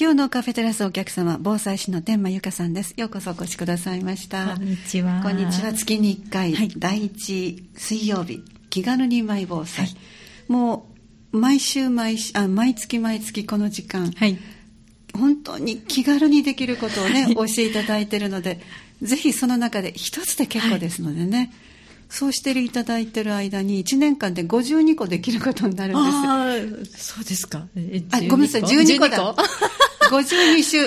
今日のカフェテラスお客様、防災士の天満由香さんです。ようこそお越しくださいました。こんにちは。こんにちは。月に1回、はい、第1水曜日、気軽にマイ防災。はい、もう、毎週毎あ、毎月毎月この時間、はい、本当に気軽にできることをね、はい、教えていただいているので、ぜひその中で一つで結構ですのでね、そうしていただいてる間に1年間で52個できることになるんです。そうですか。あ、ごめんなさい、12個だ。52週。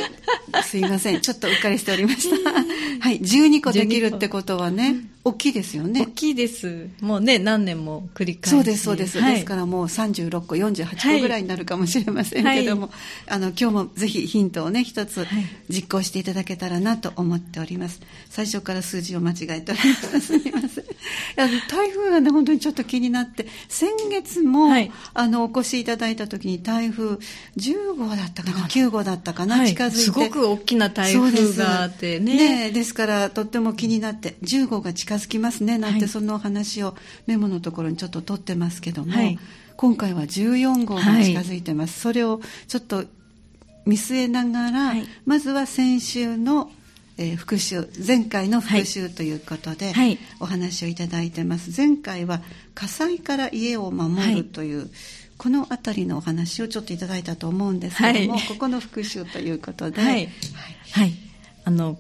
すいません。ちょっとうっかりしておりました。はい。12個できるってことはね、大きいですよね。大きいです。もうね、何年も繰り返し。そうです、そうです。はい、ですからもう36個、48個ぐらいになるかもしれませんけども、はい、あの、今日もぜひヒントをね、一つ実行していただけたらなと思っております。最初から数字を間違えております。すみません。台風がね、本当にちょっと気になって、先月も、はい、あの、お越しいただいた時に台風10号だったかな、9号だったかな、近づいて。すごく大きな台風があってね。ねですから、とっても気になって、10号が近近づきますねなんてその話をメモのところにちょっと取ってますけども、はい、今回は14号が近づいてます、はい、それをちょっと見据えながら、はい、まずは先週の、えー、復習前回の復習ということで、お話をいただいてます。前回は火災から家を守るという、この辺りのお話をちょっといただいたと思うんですけども、ここの復習ということで、はい。あの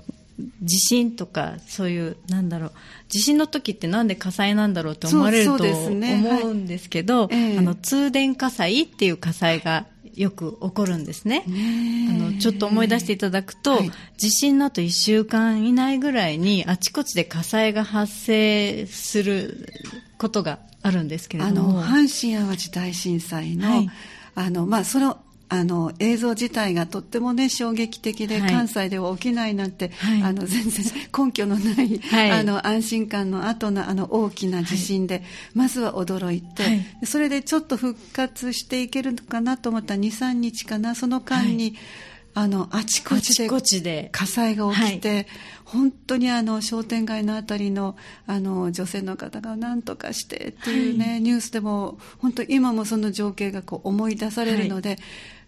地震とかそういうなんだろう地震の時ってなんで火災なんだろうって思われると思うんですけど、ねはい、あの通電火災っていう火災がよく起こるんですね。あのちょっと思い出していただくと、はい、地震の後1週間以内ぐらいにあちこちで火災が発生することがあるんですけれども。阪神・淡路大震災の、はい、あのまあそのあの映像自体がとってもね衝撃的で、はい、関西では起きないなんて、はい、あの全然 根拠のない、はい、あの安心感の後のあの大きな地震で、まずは驚いて、それでちょっと復活していけるのかなと思った23日かなその間に、あのあちこちで。火災が起きて、はい、本当にあの商店街のあたりのあの女性の方が何とかしてっていうね、はい、ニュースでも本当今もその情景がこう思い出されるので、はい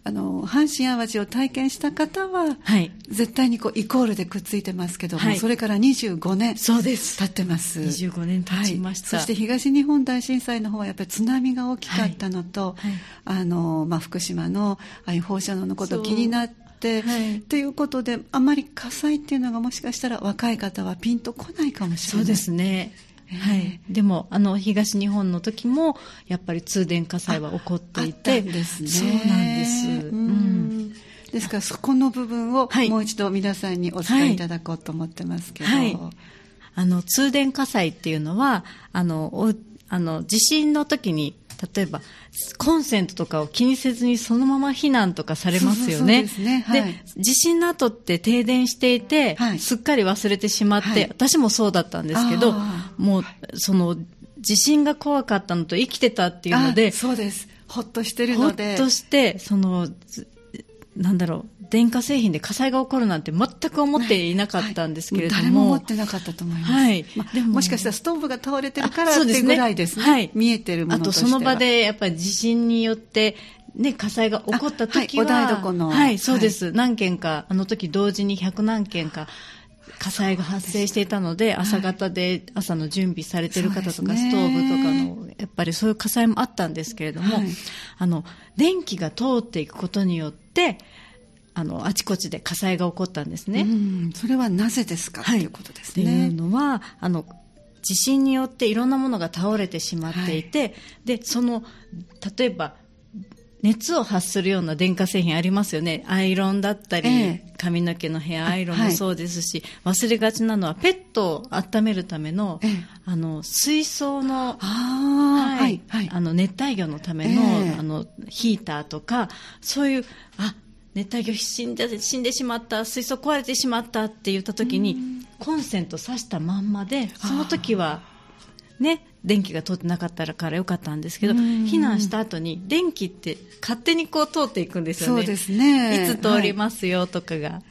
あの阪神・淡路を体験した方は、はい、絶対にこうイコールでくっついてますけども、はい、それから25年そうです。経ってます。25年経ちました、はい、そして東日本大震災の方はやっぱり津波が大きかったのと、あのまあ、福島のああいう放射能のこと気になって、はい、ということであまり火災っていうのがもしかしたら若い方はピンとこないかもしれない。そうですねはい、でもあの東日本の時もやっぱり通電火災は起こっていてですね。そうなんです、うん、ですからそこの部分をもう一度皆さんにお伝えいただこうと思ってますけど、はい、あの通電火災っていうのはあのあの地震の時に例えばコンセントとかを気にせずにそのまま避難とかされますよね。で、ねはい、地震の後って停電していて、はい、すっかり忘れてしまって、はい、私もそうだったんですけど、もうその地震が怖かったのと生きてたっていうので、そうです。ほっとしてるので。ほっとして、その、なんだろう、電化製品で火災が起こるなんて全く思っていなかったんですけれども。はい、誰も思ってなかったと思います。はい。まあ、もしかしたらストーブが倒れてるからっていうぐらいですね。はい。見えてるものとしてはあとその場でやっぱり地震によって、ね、火災が起こった時は、はい、お台所の。はい、そうです。何件か、あの時同時に100何件か、火災が発生していたので、朝方で朝の準備されてる方とか、ストーブとかの、やっぱりそういう火災もあったんですけれども、あの、電気が通っていくことによって、あの、あちこちで火災が起こったんですね。それはなぜですか、はい、ということですね。っていうのは、あの、地震によっていろんなものが倒れてしまっていて、はい、で、その、例えば、熱を発するような電化製品ありますよね。アイロンだったり、ええ、髪の毛のヘアアイロンもそうですし、はい、忘れがちなのはペットを温めるための、え、あの、水槽の、はい、はい、あの、熱帯魚のための、あの、ヒーターとか、そういう、あ、熱帯魚死んで死んでしまった水槽壊れてしまったって言った時にコンセント挿したまんまでその時はね電気が通ってなかったからよかったんですけど避難した後に電気って勝手にこう通っていくんですよね。そうですね。いつ通りますよとかが、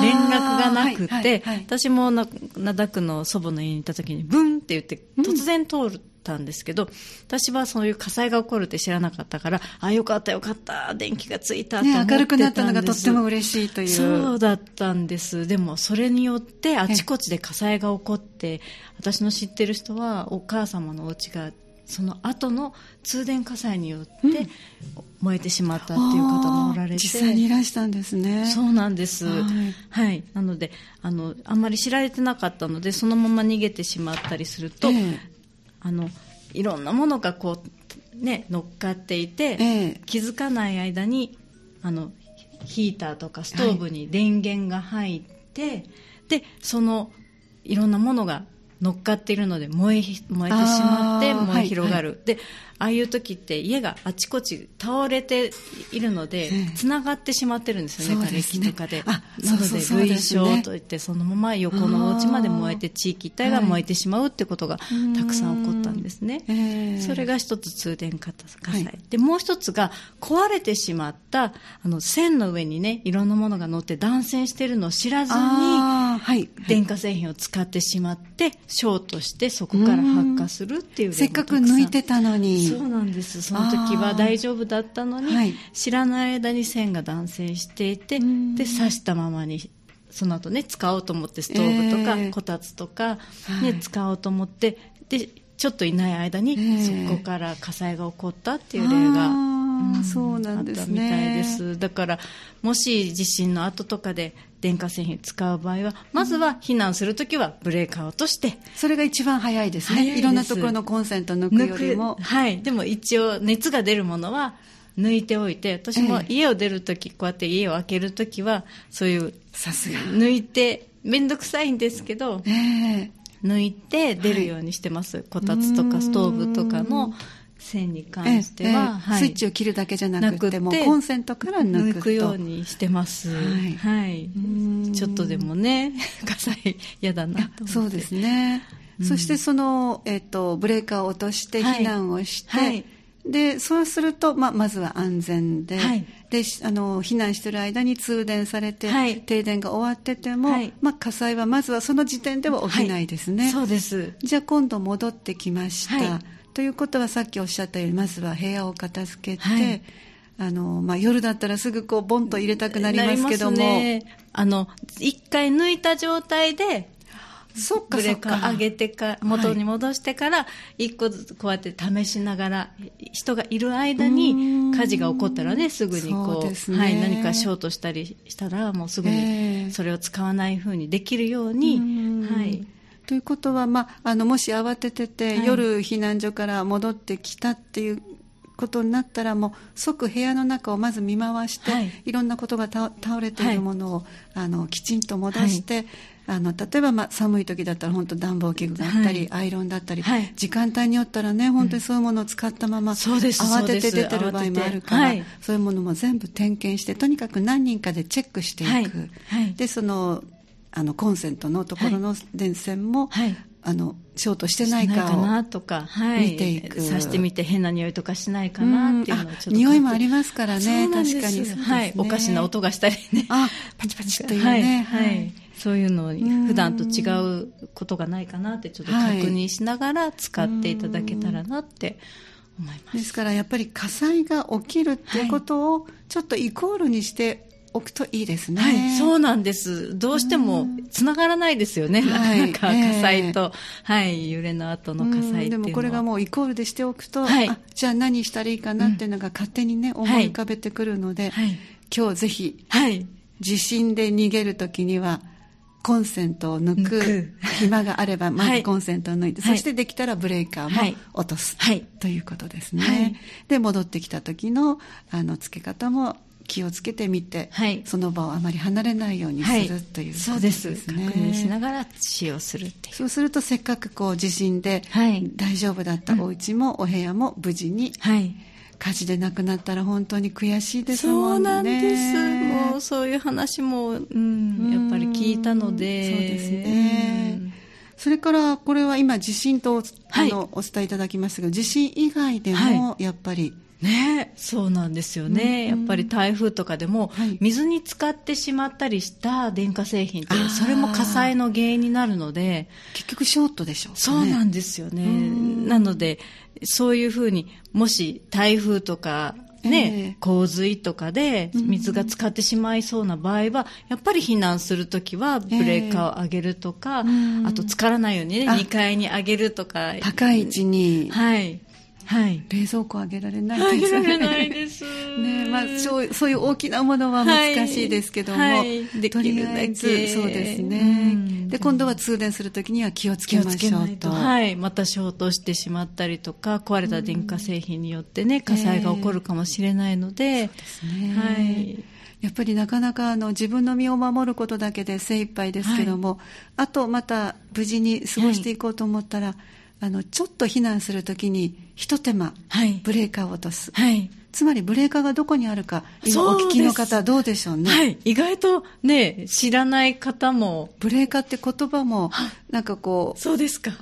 連絡がなくて、私も灘区の祖母の家に行った時にブンって言って突然通る、たんですけど私はそういう火災が起こるって知らなかったからあよかったよかった電気がついたって明るくなったのがとっても嬉しいという。そうだったんです。でもそれによってあちこちで火災が起こって私の知ってる人はお母様のお家がその後の通電火災によって燃えてしまったっていう方もおられて、実際にいらしたんですね。そうなんです、はい、はい、なのであのあんまり知られてなかったのでそのまま逃げてしまったりすると、えー、あのいろんなものがこう、ね、乗っかっていて、えー、気づかない間にあのヒーターとかストーブに電源が入って、はい、でそのいろんなものが乗っかっているので燃え燃えてしまって燃え広がる、はいはい、でああいう時って家があちこち倒れているのでつな、がってしまってるんですよね、瓦礫とかで。なので類焼といってそのまま横のお家まで燃えて地域一帯が燃えてしまうってことがたくさん起こったんですね。それが一つ通電火災、はい、でもう一つが壊れてしまったあの線の上にねいろんなものが乗って断線してるのを知らずに、はい、電化製品を使ってしまってショートしてそこから発火するっていうせっかく抜いてたのに。そうなんです。その時は大丈夫だったのに、はい、知らない間に線が断線していてで刺したままにその後ね使おうと思ってストーブとか、えー、こたつとか、ね、はい、使おうと思ってでちょっといない間に、そこから火災が起こったっていう例が、うん、そうなんですね、あったみたいです。だからもし地震の後とかで電化製品使う場合はまずは避難するときはブレーカーを落としてそれが一番早いですね。いろんなところのコンセント抜くよりも。はい。でも一応熱が出るものは抜いておいて私も家を出るとき、こうやって家を開けるときはそういうさすが。抜いて面倒くさいんですけど、えー、抜いて出るようにしてます、はい、こたつとかストーブとかの線に関しては、ええはい、スイッチを切るだけじゃなくてもコンセントから抜くようにしてます、はい、はい、ちょっとでもね 火災嫌だなとそうですね、そしてその、えーと、ブレーカーを落として避難をして、はい。でそうすると、まあ、まずは安全ではい、であの避難している間に通電されて、はい、停電が終わってても、はい、まあ、火災はまずはその時点では起きないですね、そうです。じゃあ今度戻ってきました、ということはさっきおっしゃったようにまずは部屋を片付けて、あのまあ、夜だったらすぐこうボンと入れたくなりますけども、ね、あの一回抜いた状態でそっかブレーカー上げてか元に戻してから一個ずつこうやって試しながら人がいる間に火事が起こったらねすぐにこう、ね、はい、何かショートしたりしたらもうすぐにそれを使わないふうにできるように、はい、ということは、まあ、あのもし慌ててて、はい、夜避難所から戻ってきたっていうことになったらもう即部屋の中をまず見回して、はい、いろんなことが倒れているものを、はい、あのきちんと戻して、あの例えば、まあ、寒い時だったら本当暖房器具があったり、はい、アイロンだったり、はい、時間帯によったらね本当にそういうものを使ったまま、うん、慌てて出てる場合もあるから、はい、そういうものも全部点検してとにかく何人かでチェックしていく、でそのあのコンセントのところの電線も、あのショートしてないかなとか、はい、見ていく。刺してみて変な匂いとかしないかなっていうのをちょっと匂いもありますからね。確かに、ね、はい、おかしな音がしたりね。あパチパチというね、はい、はい。そういうのに普段と違うことがないかなってちょっと確認しながら使っていただけたらなって思います。ですからやっぱり火災が起きるっていうことをちょっとイコールにしておくといいですね。はい、そうなんです。どうしてもつながらないですよね。なかなか火災と、えー、はい、揺れの後の火災でもこれがもうイコールでしておくと、はい、じゃあ何したらいいかなっていうのが勝手にね、思い浮かべてくるので、はい、今日ぜひ、はい、地震で逃げるときには、コンセントを抜く暇があれば、まずコンセントを抜いて、はい、そしてできたらブレーカーも落とす、はい、ということですね。はい、で、戻ってきた時の、あの、付け方も気をつけてみて、はい、その場をあまり離れないようにする、はい、というね。そうです。確認しながら使用するっていう。そうするとせっかくこう地震で大丈夫だったお家もお部屋も無事に、はい火事で亡くなったら本当に悔しいですもんね。そうなんです。もうそういう話も、うん、やっぱり聞いたので。そうですね。うん、それからこれは今地震と、あのお伝えいただきましたけど地震以外でもやっぱり、ね、そうなんですよね、やっぱり台風とかでも、水に浸かってしまったりした電化製品って、それも火災の原因になるので、結局、ショートでしょう、ね、そうなんですよね、なのでそういうふうにもし台風とかね、えー、洪水とかで水が浸かってしまいそうな場合は、やっぱり避難するときはブレーカーを上げるとか、えー、あと浸からないようにね、2階に上げるとか。高い位置に。はい。はい、冷蔵庫あげられないですね。あげられないです。ねまあそうそういう大きなものは難しいですけども、はいはい、できるだけそうですね。で今度は通電するときには気をつけましょうと。はい、またショートしてしまったりとか壊れた電化製品によってね火災が起こるかもしれないので、そうですね。はい。やっぱりなかなかあの自分の身を守ることだけで精一杯ですけども、はい、あとまた無事に過ごしていこうと思ったら、はいあのちょっと避難するときにひと手間、はい、ブレーカーを落とす、はい、つまりブレーカーがどこにあるか今お聞きの方どうでしょうね、はい、意外とね知らない方も。ブレーカーって言葉もなんかこうそうですか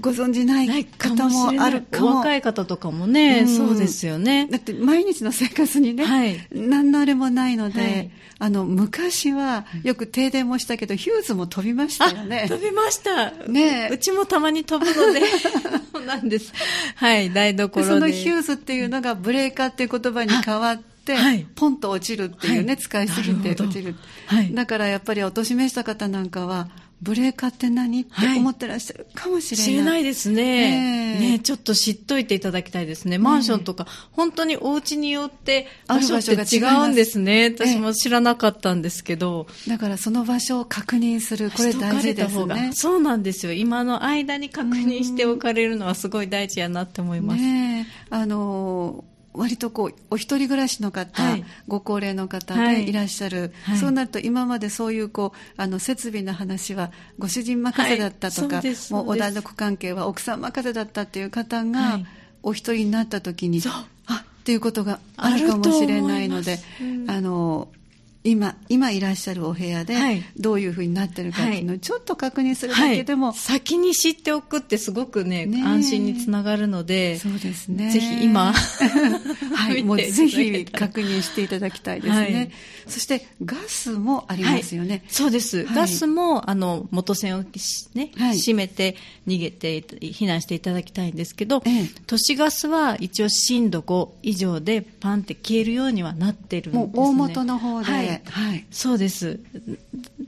ご存じない方もあるかも若い方とかもね、うん、そうですよね。だって毎日の生活にね、はい、何のあれもないので、はい、あの昔はよく停電もしたけどヒューズも飛びましたよね。飛びました。ねうちもたまに飛ぶので。そうなんです。はい台所で。そのヒューズっていうのがブレーカーっていう言葉に変わって、はい、ポンと落ちるっていうね、はい、使いすぎて落ちる、はい、だからやっぱりお年めした方なんかはブレーカーって何？って思ってらっしゃるかもしれない。知れないですね。ねちょっと知っといていただきたいですね。マンションとか、本当にお家によって場所って違うんですね。私も知らなかったんですけど。だからその場所を確認する、これ大事ですね。そうなんですよ。今の間に確認しておかれるのはすごい大事やなって思います。ねあのー割とこうお一人暮らしの方、はい、ご高齢の方でい。らっしゃる、はい、そうなると今までそういうこうあの設備の話はご主人任せだったとか、はい、もうお団子関係は奥さん任せだったっていう方が、お一人になった時にあっていうことがあるかもしれないので、うん、あの今今いらっしゃるお部屋でどういうふうになってるかっていうのをちょっと確認するだけでも、はい、先に知っておくってすごくね、ね、安心につながるのでそうですね。ぜひ今 はい もうぜひ確認していただきたいですね、はい、そしてガスもありますよね、はい、そうです、ガスもあの元栓をね、閉めて逃げて避難していただきたいんですけど、ええ、都市ガスは一応震度5以上でパンって消えるようにはなってるんですね。もう大元の方で、はい、そうです。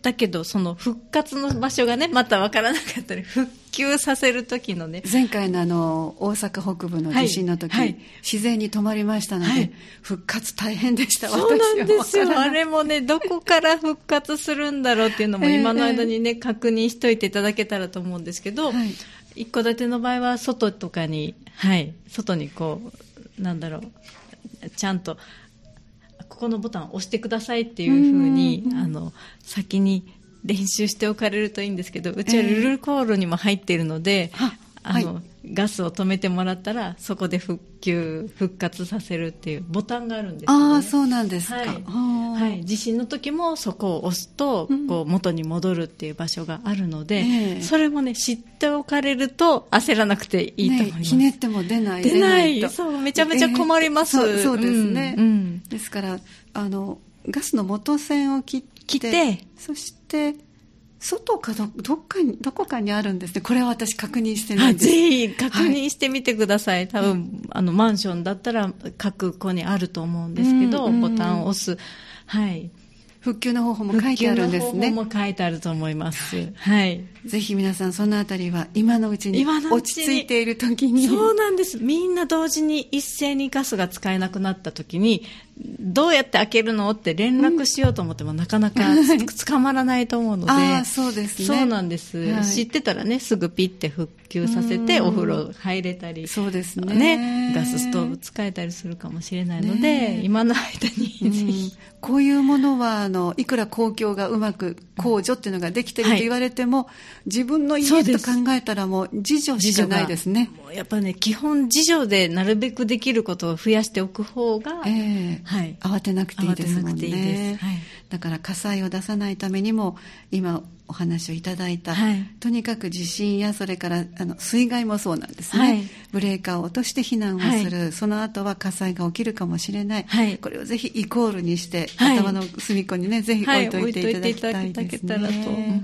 だけど、その復活の場所がね、また分からなかったり、復旧させる時のね。前回のあの、大阪北部の地震の時、はいはい、自然に止まりましたので、はい、復活大変でした、そうなんですよ。あれもね、どこから復活するんだろうっていうのも、今の間にね、えー、確認しといていただけたらと思うんですけど、一戸建ての場合は、外とかに、はい、外にこう、なんだろう、ちゃんと、ここのボタンを押してくださいっていうふうに、あの先に練習しておかれるといいんですけどうちはルルコールにも入っているので、えー、あの、はい、ガスを止めてもらったらそこで復旧復活させるっていうボタンがあるんです、ね、ああそうなんですか、はい、はい、地震の時もそこを押すと、こう元に戻るっていう場所があるので、えー、それもね知っておかれると焦らなくていいと思います、ね、ひねっても出ない出ない。そうめちゃめちゃ困ります、えー、そうですね、うん、ですからあのガスの元栓を切って切ってそして外かどどっかにどこかにあるんですねこれは私確認してないんですぜひ確認してみてください、はい、多分あのマンションだったら各戸にあると思うんですけど、ボタンを押すはい復旧の方法も書いてあるんですね。も書いてあると思います。はい。ぜひ皆さんそのあたりは今のうちに落ち着いている時に。そうなんです。みんな同時に一斉にガスが使えなくなった時に、どうやって開けるのって連絡しようと思っても、なかなか捕まらないと思うので。あそうですね。そうなんです、はい、知ってたらね、すぐピッて復旧させてお風呂入れたり。そうですね。ねガスストーブ使えたりするかもしれないので、今の間にぜひ。こういうものは、あの、いくら公共がうまく控除っていうのができてると言われても、はい、自分の家と考えたらもう自助しかないですね。やっぱね、基本自助でなるべくできることを増やしておく方が、えー、はい、慌てなくていいですもんね。はい、だから火災を出さないためにも、今お話をいただいた、はい、とにかく地震やそれからあの水害もそうなんですね、はい、ブレーカーを落として避難をする、はい、その後は火災が起きるかもしれない、これをぜひイコールにして、頭の隅っこにねぜひ置いといていただきたいですね。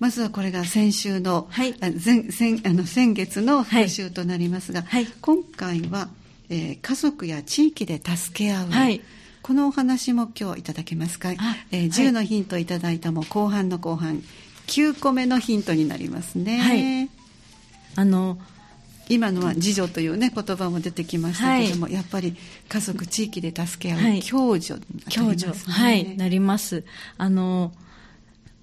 まずはこれが先週の、はい、前先あの先月の復習となりますが、はい、今回は、えー、家族や地域で助け合う、はい、このお話も今日いただけますか、えー、10のヒントいただいたも後半の後半。9個目のヒントになりますね。あの今のは自助というね言葉も出てきましたけども、はい、やっぱり家族地域で助け合う、はい、共助、ね、共助。はい。なります。あの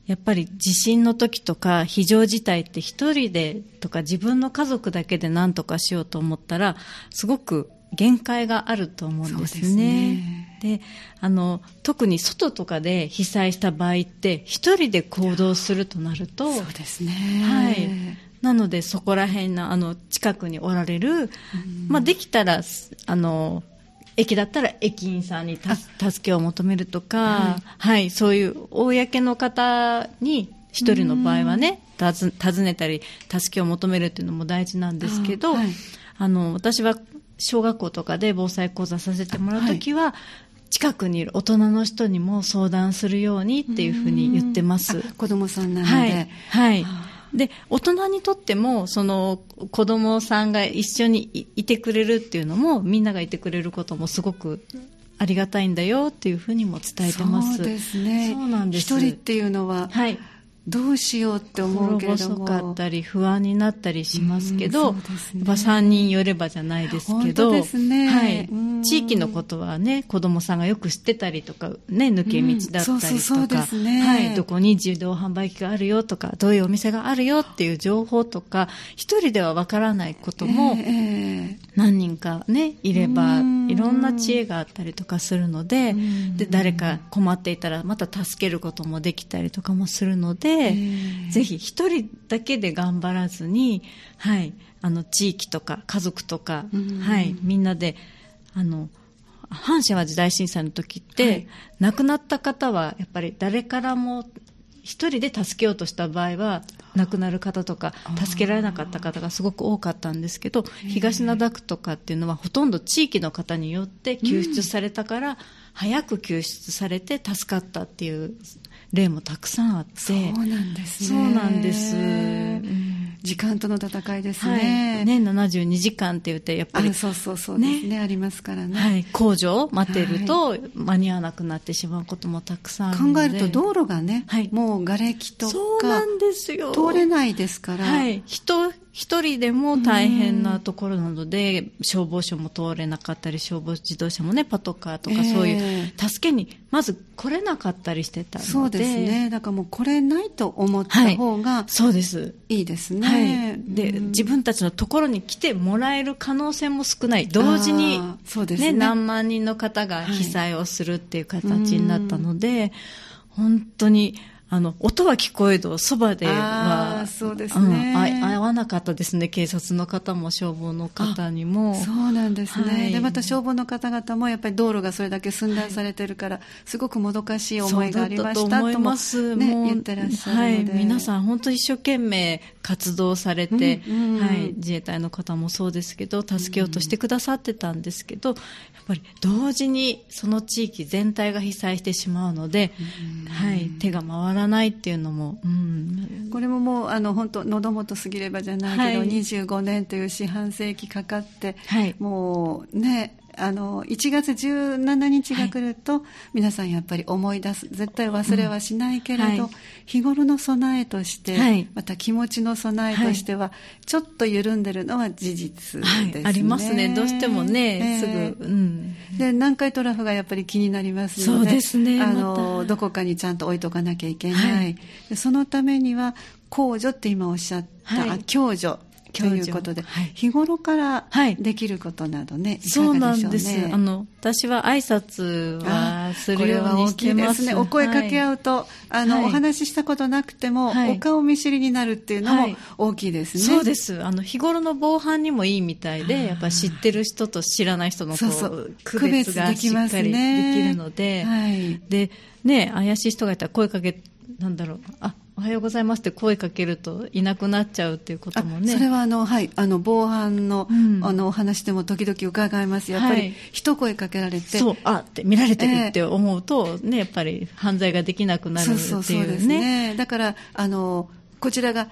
やっぱり地震の時とか非常事態って一人でとか自分の家族だけで何とかしようと思ったらすごく限界があると思うんですね。で、ね、あの特に外とかで被災した場合って一人で行動するとなるとそうですね。はい。なのでそこら辺のあの近くにおられる、まあ、できたらあの駅だったら駅員さんに助けを求めるとか、はい、はい、そういう公の方に一人の場合はね、尋ねたり助けを求めるっていうのも大事なんですけど、あはい、あの私は小学校とかで防災講座させてもらうときは、はい。近くにいる大人の人にも相談するようにっていうふうに言ってます。子供さんなので。はい。はい。で大人にとってもその子供さんが一緒にいてくれるっていうのもみんながいてくれることもすごくありがたいんだよっていうふうにも伝えてます。そうですね。そうなんです。一人っていうのは、はい、どうしようって思うけれどもかったり不安になったりしますけど、うんね、3人寄ればじゃないですけど、ね、はい、地域のことはね子供さんがよく知ってたりとか、ね、抜け道だったりとか、はい、どこに自動販売機があるよとかどういうお店があるよっていう情報とか一人ではわからないことも何人かねいればいろんな知恵があったりとかするのでで誰か困っていたらまた助けることもできたりとかもするので。ぜひ一人だけで頑張らずに、はい、あの地域とか家族とか、はい、みんなであの阪神・淡路大震災の時って、はい、亡くなった方はやっぱり誰からも一人で助けようとした場合は亡くなる方とか助けられなかった方がすごく多かったんですけど東灘区とかっていうのはほとんど地域の方によって救出されたから、早く救出されて助かったっていう例もたくさんあって。そうなんですね。そうなんです、時間との戦いですね、はい、ね72時間って言ってやっぱりそうそうそうですね、ね、ありますからね、はい、工場待ってると間に合わなくなってしまうこともたくさん考えると道路がね、はい、もう瓦礫とかそうなんですよ。通れないですから、はい、人一人でも大変なところなので、消防署も通れなかったり、消防自動車もね、パトカーとかそういう助けにまず来れなかったりしてたので、そうですね。だからもう来れないと思った方が、はい、そうです。いいですね。はい。で、自分たちのところに来てもらえる可能性も少ない。同時に、そうですね、ね、何万人の方が被災をするっていう形になったので、はい、本当に、あの、音は聞こえど、そばでは、そうですね、うん、合わなかったですね。警察の方も消防の方にも。そうなんですね、はい、で、また消防の方々もやっぱり道路がそれだけ寸断されてるから、はい、すごくもどかしい思いがありましたと思います。ね、言ってらっしゃるはい、皆さん本当一生懸命活動されて、うんうん、はい、自衛隊の方もそうですけど、助けようとしてくださってたんですけど、やっぱり同時にその地域全体が被災してしまうので、うん、はい、手が回ららないっていうのも、うん、これももうあの本当喉元過ぎればじゃないけど、はい、25年という四半世紀かかって、はい、もうねあの1月17日が来ると、はい、皆さんやっぱり思い出す。絶対忘れはしないけれど、うん。はい、日頃の備えとして、はい、また気持ちの備えとしては、ちょっと緩んでるのは事実ですね、ありますね。どうしてもね、えー、すぐ、うん、で南海トラフがやっぱり気になりますのでそうですねあの、どこかにちゃんと置いとかなきゃいけない、そのためには公助って今おっしゃった、共助ということで、はい、日頃からできることなどね、はい、そうなんです。あの私は挨拶はするようにしてます。ね。お声かけ合うと、はい、あの、お話ししたことなくても、お顔見知りになるっていうのも大きいですね、そうです。あの日頃の防犯にもいいみたいでやっぱり知ってる人と知らない人のこう区別がしっかりできるので、でね怪しい人がいたら声かけなんだろう。あおはようございますって声かけるといなくなっちゃうっていうこともね。それはあの、はい、あの、防犯の、うん、あの、お話でも時々伺います。やっぱり、一声かけられて。そう、あって見られてるって思うと、えー、ね、やっぱり犯罪ができなくなるっていうね。そうそうそうですね。だから、あの、こちらが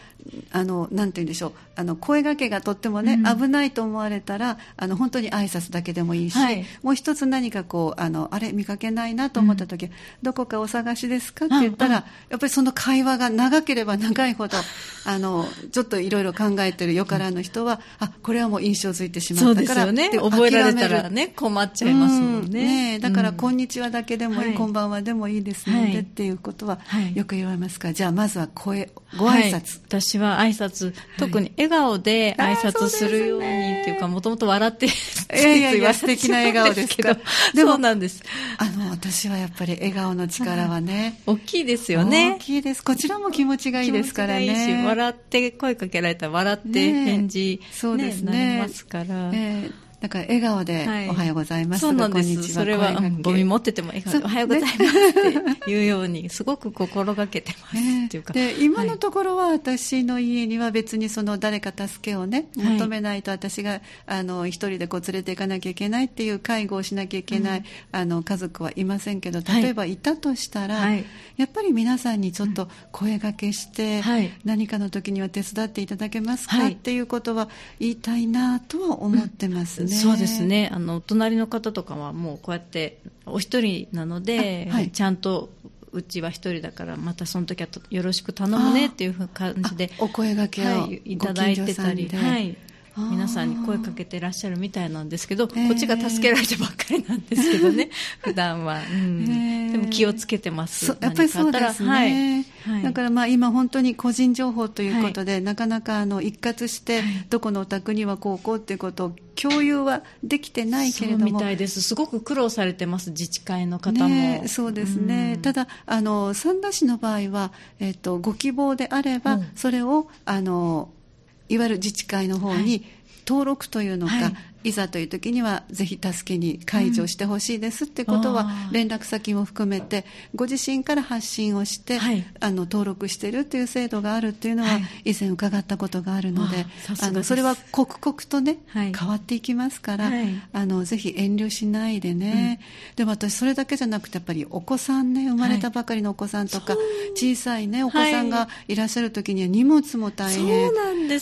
あのなんて言うんでしょう。あの声がけがとってもね、うん、危ないと思われたらあの本当に挨拶だけでもいいし、はい、もう一つ何かこうあのあれ見かけないなと思った時、うん、どこかお探しですか？って言ったら、やっぱりその会話が長ければ長いほどあのちょっといろいろ考えてるよからの人は、あこれはもう印象づいてしまったからね。覚えられたらね困っちゃいますもんね。ねだから、こんにちはだけでもいい、こんばんはでもいいですので、っていうことはよく言われますか？らじゃあまずは声ご挨拶、私は挨拶特に笑顔で挨拶するようにっていうかもともと笑っていやいやいや素敵な笑顔ですけど。でもなんです。あの私はやっぱり笑顔の力はね。大きいですよね。大きいです。こちらも気持ちがいいですからね。笑って声かけられたら笑って返事、ね、そうですね。なりますから、えーだから笑顔で、おはようございます、そうなんです。それは、ゴミ持ってても笑顔で、おはようございますっていうように、すごく心がけてます、っていうか。で、今のところは私の家には別にその誰か助けをね、求めないと私が、あの、一人でこう連れて行かなきゃいけないっていう介護をしなきゃいけない、あの、家族はいませんけど、例えばいたとしたら、やっぱり皆さんにちょっと声がけして、何かの時には手伝っていただけますか、っていうことは言いたいなとは思ってますね。そうですね。あの隣の方とかはもうこうやってお一人なので、はい、ちゃんとうちは一人だからまたその時はよろしく頼むねっていう感じでお声がけを、はい、いただいてたり、はい、皆さんに声かけてらっしゃるみたいなんですけど、こっちが助けられてばっかりなんですけどね、普段は、うん、でも気をつけてます。やっぱりそうですね、はい、だからまあ今本当に個人情報ということで、はい、なかなかあの一括して、どこのお宅にはこうこうっていうことを共有はできてないけれども。みたいです。すごく苦労されてます自治会の方も、ね、そうですね、うん、ただあの三田市の場合は、えっと、ご希望であれば、うん、それをあのいわゆる自治会の方に登録というのか、はいいざという時にはぜひ助けに解除してほしいですってことは、連絡先も含めてご自身から発信をして、はい、あの登録してるっていう制度があるっていうのは以前伺ったことがあるので、あのそれは刻々とね、変わっていきますから、あのぜひ遠慮しないでね、うん、でも私それだけじゃなくてやっぱりお子さんね生まれたばかりのお子さんとか、小さいねお子さんがい。らっしゃる時には荷物も大変、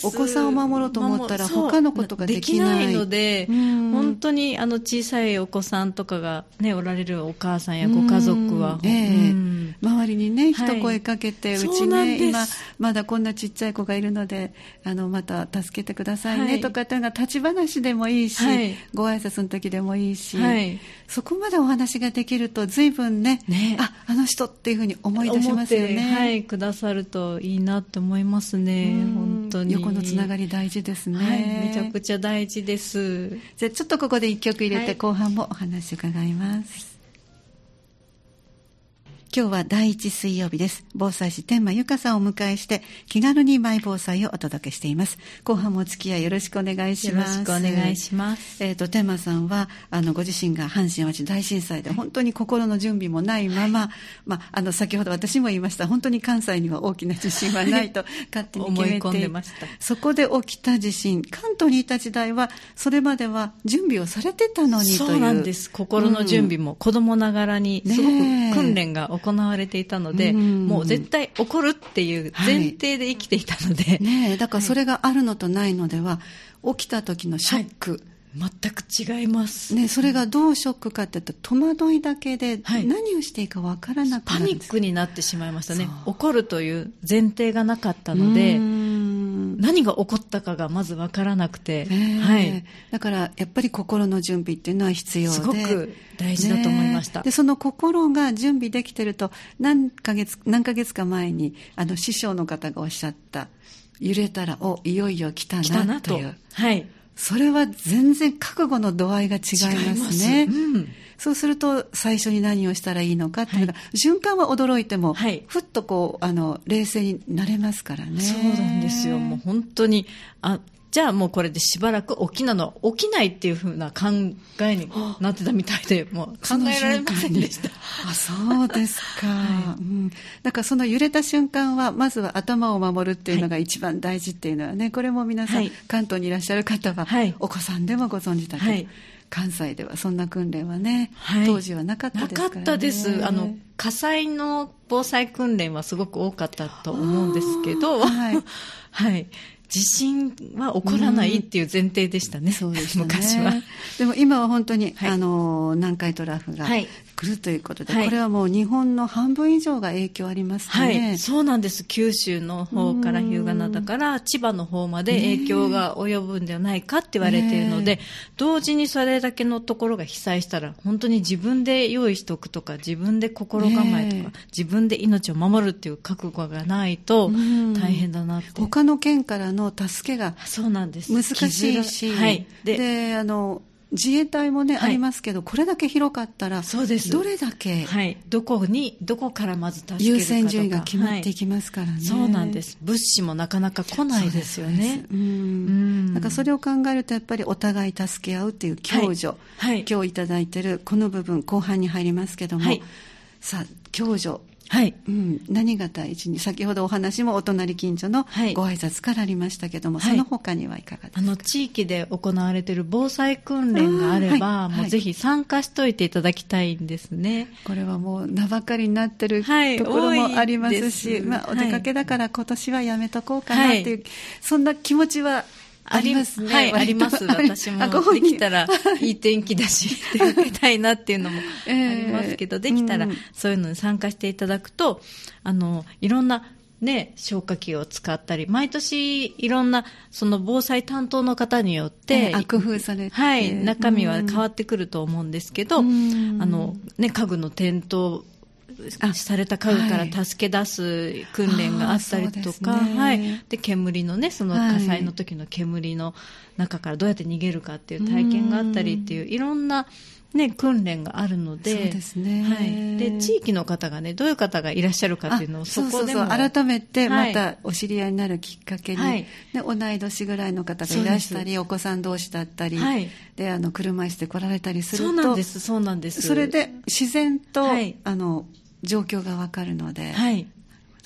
お子さんを守ろうと思ったら他のことができないので本当にあの小さいお子さんとかが、ね、おられるお母さんやご家族は、えー、周りにね一声かけて、はい、うちね今まだこんなちっちゃい子がいるのであのまた助けてくださいね、とかっていうのが立ち話でもいいし、はい、ご挨拶の時でもいいし、そこまでお話ができると随分ねね。ああの人っていうふうに思い出しますよね。はい、くださるといいなって思いますね本当に。横のつながり大事ですね、はい、めちゃくちゃ大事です。じゃあちょっとここで一曲入れて、後半もお話伺います。今日は第一水曜日です。防災士天満由香さんをお迎えして、気軽にマイ防災をお届けしています。後半もお付き合いよろしくお願いします。よろしくお願いします。えっ、ー、と、天満さんは、あの、ご自身が阪神淡路大震災で本当に心の準備もないまま、はい、まあ、あの、先ほど私も言いました、本当に関西には大きな地震はないと 勝手に決めて、思い込んでました。そこで起きた地震、関東にいた時代は、それまでは準備をされてたのにという。そうなんです。心の準備も子供ながらに、すごく訓練が行われていたのので、もう絶対起こるっていう前提で生きていたので、はい、ねだからそれがあるのとないのでは、起きた時のショック、はい。全く違います、ね、それがどうショックかっていうと戸惑いだけで何をしていいか分からなくなる、はい、パニックになってしまいましたね。怒るという前提がなかったので何が起こったかがまず分からなくて、はい、だからやっぱり心の準備っていうのは必要で。すごく大事だと思いました、ね、でその心が準備できてると何ヶ月何ヶ月か前にあの師匠の方がおっしゃった。揺れたらおいよいよ来たなと。いう。はい。それは全然覚悟の度合いが違いますね。す。うん、そうすると最初に何をしたらいいのかっていうのが、はい、瞬間は驚いても、はい、ふっとこうあの冷静になれますからね。そうなんですよ。もう本当にあじゃあもうこれでしばらく起きなの起きないっていうふうな考えになってたみたいで、もう考えられませんでした。あ、そうですか、はい。うん。だからその揺れた瞬間は、まずは頭を守るっていうのが一番大事っていうのはね、これも皆さん、はい、関東にいらっしゃる方は、はい、お子さんでもご存知だけど、はい関西ではそんな訓練はね、はい、当時はなかったですからね。なかったです。あの、火災の防災訓練はすごく多かったと思うんですけど、はい、はい。地震は起こらないっていう前提でしたね、うん、そうでしたね 昔は。でも今は本当に、はい、あの南海トラフが来るということで、はい、これはもう日本の半分以上が影響ありますね、はい、そうなんです。九州の方から日向灘から千葉の方まで影響が及ぶんではないかって言われているので、ね、同時にそれだけのところが被災したら本当に自分で用意しておくとか自分で心構えとか、ね、自分で命を守るっていう覚悟がないと大変だなって。他の県からの助けが難しいし、はい、でであの自衛隊もね、はい、ありますけど、これだけ広かったら、そうです。どれだけ、はい、どこに、どこからまず助けるか優先順位が決まっていきますからね、はい、そうなんです、物資もなかなか来ないですよね。うん。だからそれを考えると、やっぱりお互い助け合うっていう共助、はい、今日いただいてるこの部分、後半に入りますけども、さあ、共助、はい、うん、何が第一に先ほどお話もお隣近所のご挨拶からありましたけども、はい、その他にはいかがですか、あの地域で行われている防災訓練があれば、はい、もうぜひ参加しといていただきたいんですね、これはもう名ばかりになってるところもありますし、まあ、お出かけだから今年はやめとこうかなっていう、そんな気持ちはありますね。はい、あります。私も。できたらいい天気だし、出かけたいなっていうのも ありますけど、えー、できたらそういうのに参加していただくと、あの、いろんなね、消火器を使ったり、毎年いろんな、その防災担当の方によって、えー、工夫されて。はい、中身は変わってくると思うんですけど、あの、ね、家具の転倒された家具から助け出す訓練があったりとか、はい、ね。はい、で煙のねその火災の時の煙の中からどうやって逃げるかっていう体験があったりっていういろんなね、訓練があるので、そうですね。はい。で、地域の方がね、どういう方がいらっしゃるかっていうのを、そこでも改めて、またお知り合いになるきっかけに、はい、ね、同い年ぐらいの方がいらしたり、お子さん同士だったり、はい、で、あの、車椅子で来られたりすると、そうなんです、そうなんです。それで、自然と、はい、あの、状況がわかるので。はい。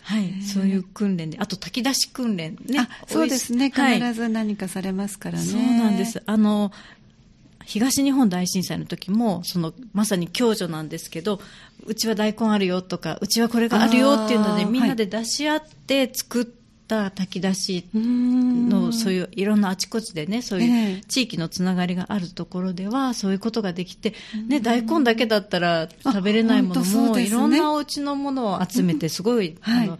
はい、そういう訓練で、あと炊き出し訓練ね。あ、そうですね。必ず何かされますからね。そうなんです。あの、東日本大震災の時も、その、まさに共助なんですけど、うちは大根あるよとか、うちはこれがあるよっていうので、みんなで出し合って作っった炊き出しのそういういろんなあちこちでねそういう地域のつながりがあるところではそういうことができて、ね、大根だけだったら食べれないものも、ね、いろんなお家のものを集めてすごい、あの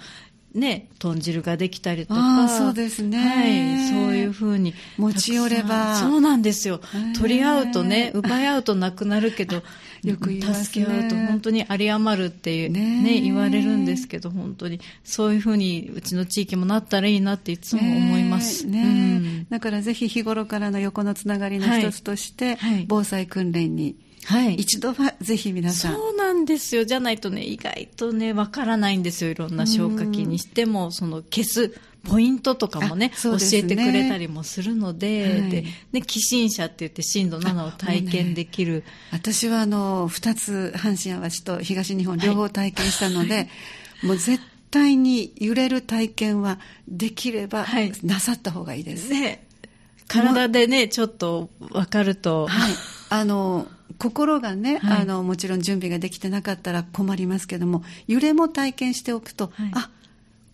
ね、豚汁ができたりとか。そうですね。はい。そういうふうに。持ち寄れば。そうなんですよ。取り合うとね、奪い合うとなくなるけど、よくね、助け合うと本当に有り余るっていうね、ね言われるんですけど、本当にそういうふうにうちの地域もなったらいいなっていつも思います。ね、うん、だからぜひ日頃からの横のつながりの一つとして、はいはい、防災訓練にはい、一度はぜひ皆さんなんですよ。じゃないとね意外とねわからないんですよ。いろんな消火器にしてもその消すポイントとかもね、ね、教えてくれたりもするので、はい、でね、寄進者って言って震度7を体験できる。ね、私はあの、2つ、阪神・淡路と東日本両方体験したので、はい、もう絶対に揺れる体験はできればなさった方がいいです。ね。体でね、ちょっと分かると。はい。あの、心がね、はい、あの、もちろん準備ができてなかったら困りますけども、揺れも体験しておくと、はい、あ、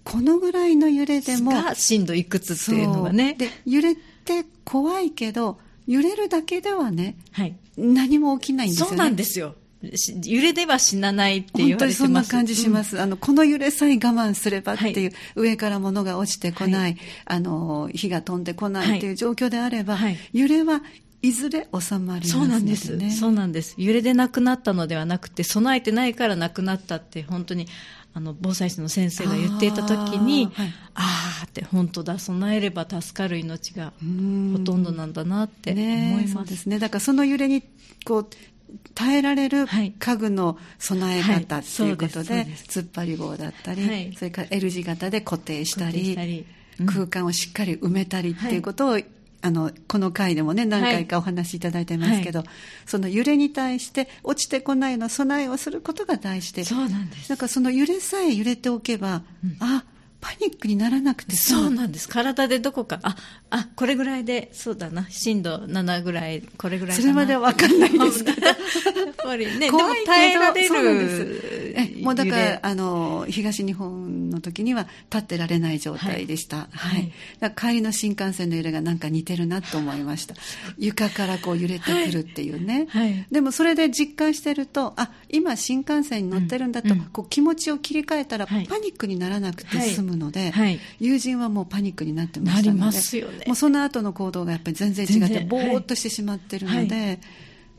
このぐらいの揺れでも。が震度いくつっていうのがね。で、揺れて怖いけど、揺れるだけではね、はい、何も起きないんですよね。そうなんですよ。揺れでは死なないって言われてます。本当にそんな感じします、うん、あのこの揺れさえ我慢すればっていう、はい、上から物が落ちてこない、はい、あの火が飛んでこないっていう状況であれば、はい、揺れはいずれ収まります、ね、そうなんです。そうなんです。揺れで亡くなったのではなくて、備えてないから亡くなったって、本当に、あの、防災士の先生が言っていた時に、あ、はい、あって、本当だ、備えれば助かる命がほとんどなんだなって思います。ね、そうですね。だからその揺れに、こう、耐えられる家具の備え方っていうことで、突っ張り棒だったり、はい、それから L 字型で固定したり、うん、空間をしっかり埋めたりっていうことを、あのこの回でもね何回かお話しいただいてますけど、その揺れに対して落ちてこないの備えをすることが大事でそうなんです。だからその揺れさえ揺れておけば、うん、あパニックにならなくてそうなんです。体でどこかああこれぐらいでそうだな。震度7ぐらいこれぐらいそれまでは分かんないですけど。やっぱりね怖いでも耐えられるえもうだからあの東日本の時には立ってられない状態でした、はい、はい、だ帰りの新幹線の揺れがなんか似てるなと思いました。床からこう揺れてくるっていうね、はい、でもそれで実感してるとあ今新幹線に乗ってるんだと、うん、こう気持ちを切り替えたら、パニックにならなくて済むので、はい、友人はもうパニックになってましたので、ね、もうその後の行動がやっぱり全然違ってぼーっとしてしまってるので、はい、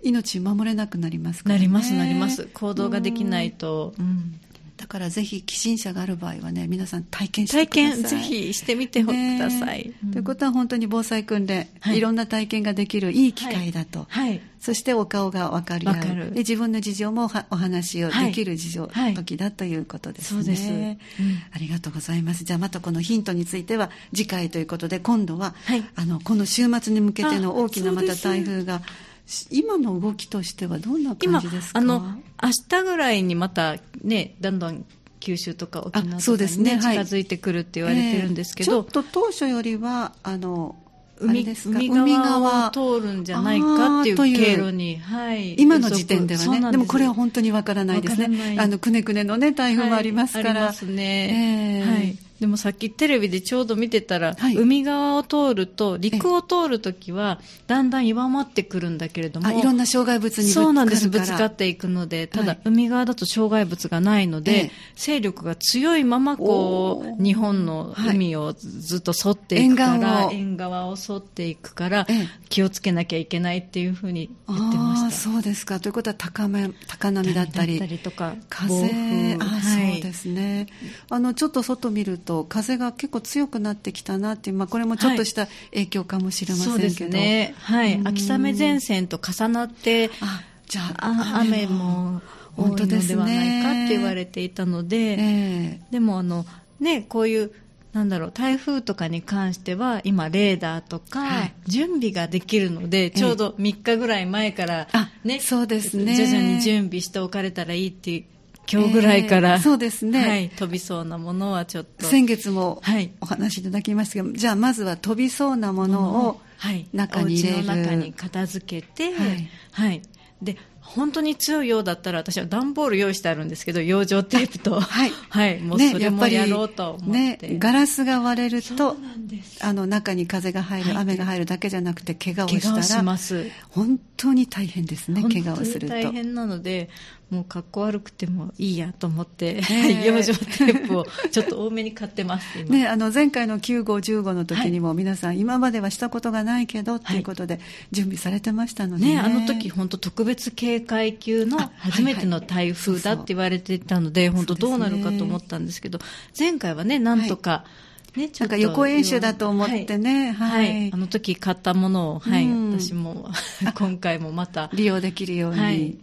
命守れなくなりますから、ね、なりますなります。行動ができないと、うん、だからぜひ寄進者がある場合はね皆さん体験してください。体験ぜひしてみてください、うん、ということは本当に防災訓練、はい、いろんな体験ができるいい機会だと、はい、そしてお顔が分かり合う。で自分の事情もお話をできる事情、はい、時だということですね、そうです、うん、ありがとうございます。じゃあまたこのヒントについては次回ということで今度は、あのこの週末に向けての大きなまた台風が今の動きとしてはどんな感じですか？あの明日ぐらいにまたねだんだん九州とか沖縄とかに、ねね、近づいてくるって言われてるんですけど、えー、ちょっと当初よりはあの海海側を通るんじゃないかっていう経路に、はい、今の時点ではね。でもこれは本当にわからないですね。あのくねくねのね台風もありますから、はい、ありますね、えー、はいでもさっきテレビでちょうど見てたら、はい、海側を通ると陸を通るときはだんだん弱まってくるんだけれどもいろんな障害物にぶつかそうなんです。ぶつかっていくのでただ、はい、海側だと障害物がないので、ええ、勢力が強いままこう日本の海をずっと沿っていくから、はい、沿側を沿っていくから、え、気をつけなきゃいけないっていうふうに言ってました。そうですか。ということは高め高波だったりとか風あ、そうですね。あのちょっと外見ると風が結構強くなってきたなっていう、まあ、これもちょっとした影響かもしれませんけど、ね、はい、秋雨前線と重なってあじゃあ雨も多いのではないかって言われていたので、ねえー、でもあの、ね、こういうなんだろう台風とかに関しては今、レーダーとか準備ができるので、ちょうど3日ぐらい前からね、そうですね。徐々に準備しておかれたらいいっていう今日ぐらいから、えー、そうですね、はい、飛びそうなものはちょっと。先月もお話しいただきましたけど、はい、じゃあまずは飛びそうなものを中に入れる、はい、中に片付けて、はい、はい、で本当に強いようだったら私は段ボール用意してあるんですけど養生テープとはい、はい、もうそれもやろうと思って、ね、ガラスが割れるとあの中に風が入る、はい、雨が入るだけじゃなくて怪我をしたら本当に大変ですね怪我をすると。大変なのでもうかっこ悪くてもいいやと思って、養生テープをちょっと多めに買ってます、ね、あの前回の9号、15の時にも皆さん、今まではしたことがないけどということで準備されてましたので、ね、ね、あの時本当特別警戒級の初めての台風だって言われてたので、本当どうなるかと思ったんですけど、前回はね、なんとか、ね、なんか予行演習だと思ってね、はい、はい、あの時買ったものを、はい、私も 今回もまた。利用できるように、はい、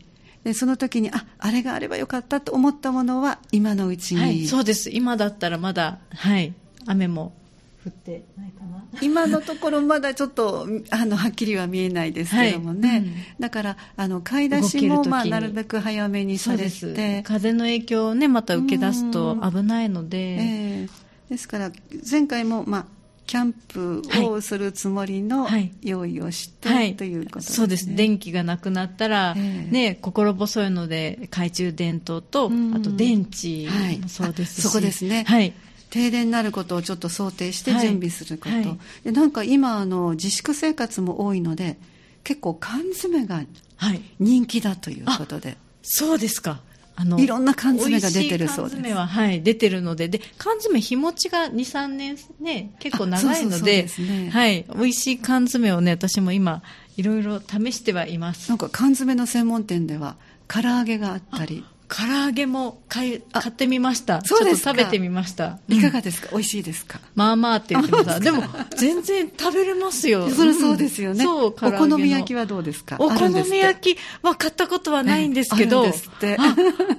でその時にああれがあればよかったと思ったものは今のうちに、はい、そうです。今だったらまだ、はい、雨も降ってないかな。今のところまだちょっとあのはっきりは見えないですけどもね、はいうん、だからあの買い出しも、まあ、なるべく早めにされて。風の影響をねまた受け出すと危ないので、えー、ですから前回も、まあ、キャンプをするつもりの用意をして、はい、ということですね、そうです。電気がなくなったら、えー、ね、心細いので懐中電灯と、あと電池もそうですし、はい、そこですね、はい、停電になることをちょっと想定して準備すること、はい。はい、でなんか今あの自粛生活も多いので結構缶詰が人気だということで、そうですかあのいろんな缶詰が出てるそうです。缶詰は、はい、出てるので、で、缶詰日持ちが2、3年ね、結構長いので、ね、はい、美味しい缶詰をね、私も今、いろいろ試してはいます。なんか缶詰の専門店では、唐揚げがあったり、唐揚げも買い買ってみました。そうです食べてみました。いかがですか、うん、美味しいですか？まあまあって言ってましたでも全然食べれますよ。それそうですよね、うん、そうお好み焼きはどうですか？お好み焼きは買ったことはないんですけど、ね、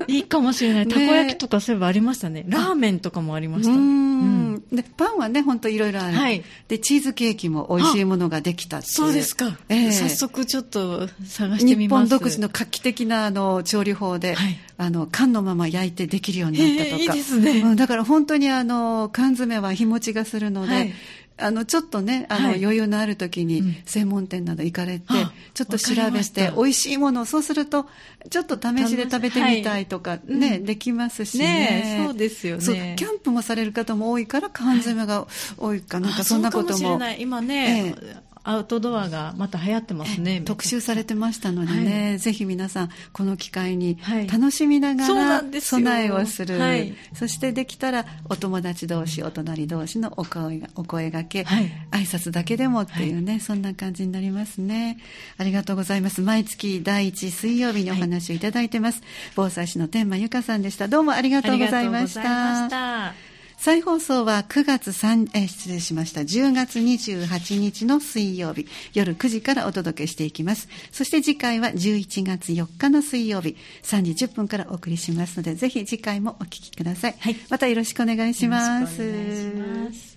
いいかもしれない。たこ焼きとかそういえばありましたね。ラーメンとかもありました。うん。でパンはね本当いろいろある、はい、でチーズケーキも美味しいものができたそうですか、えー、早速ちょっと探してみます。日本独自の画期的なあの調理法で、はいあの缶のまま焼いてできるようになったとか、いいですね、うん、だから本当にあの缶詰は日持ちがするので、はい。あのちょっとねあの、余裕のある時に専門店など行かれて、うん、ちょっと調べて美味しいものをそうするとちょっと試しで食べてみたいとかね、はい、できますしね、ね、そうですよね。キャンプもされる方も多いから缶詰が多いかなんかそんなことも。今ね、ええアウトドアがまた流行ってますね。特集されてましたのでね、はい、ぜひ皆さん、この機会に楽しみながら備えをする。はい、そしてできたら、お友達同士、お隣同士のお声がお声がけ、はい、挨拶だけでもっていうね、はい、そんな感じになりますね。ありがとうございます。毎月第1水曜日にお話をいただいてます。防災士の天満由香さんでした。どうもありがとうございました。再放送は9月3え失礼しました。10月28日の水曜日。夜9時からお届けしていきます。そして次回は11月4日の水曜日。3時10分からお送りしますのでぜひ次回もお聞きください、はい、またよろしくお願いします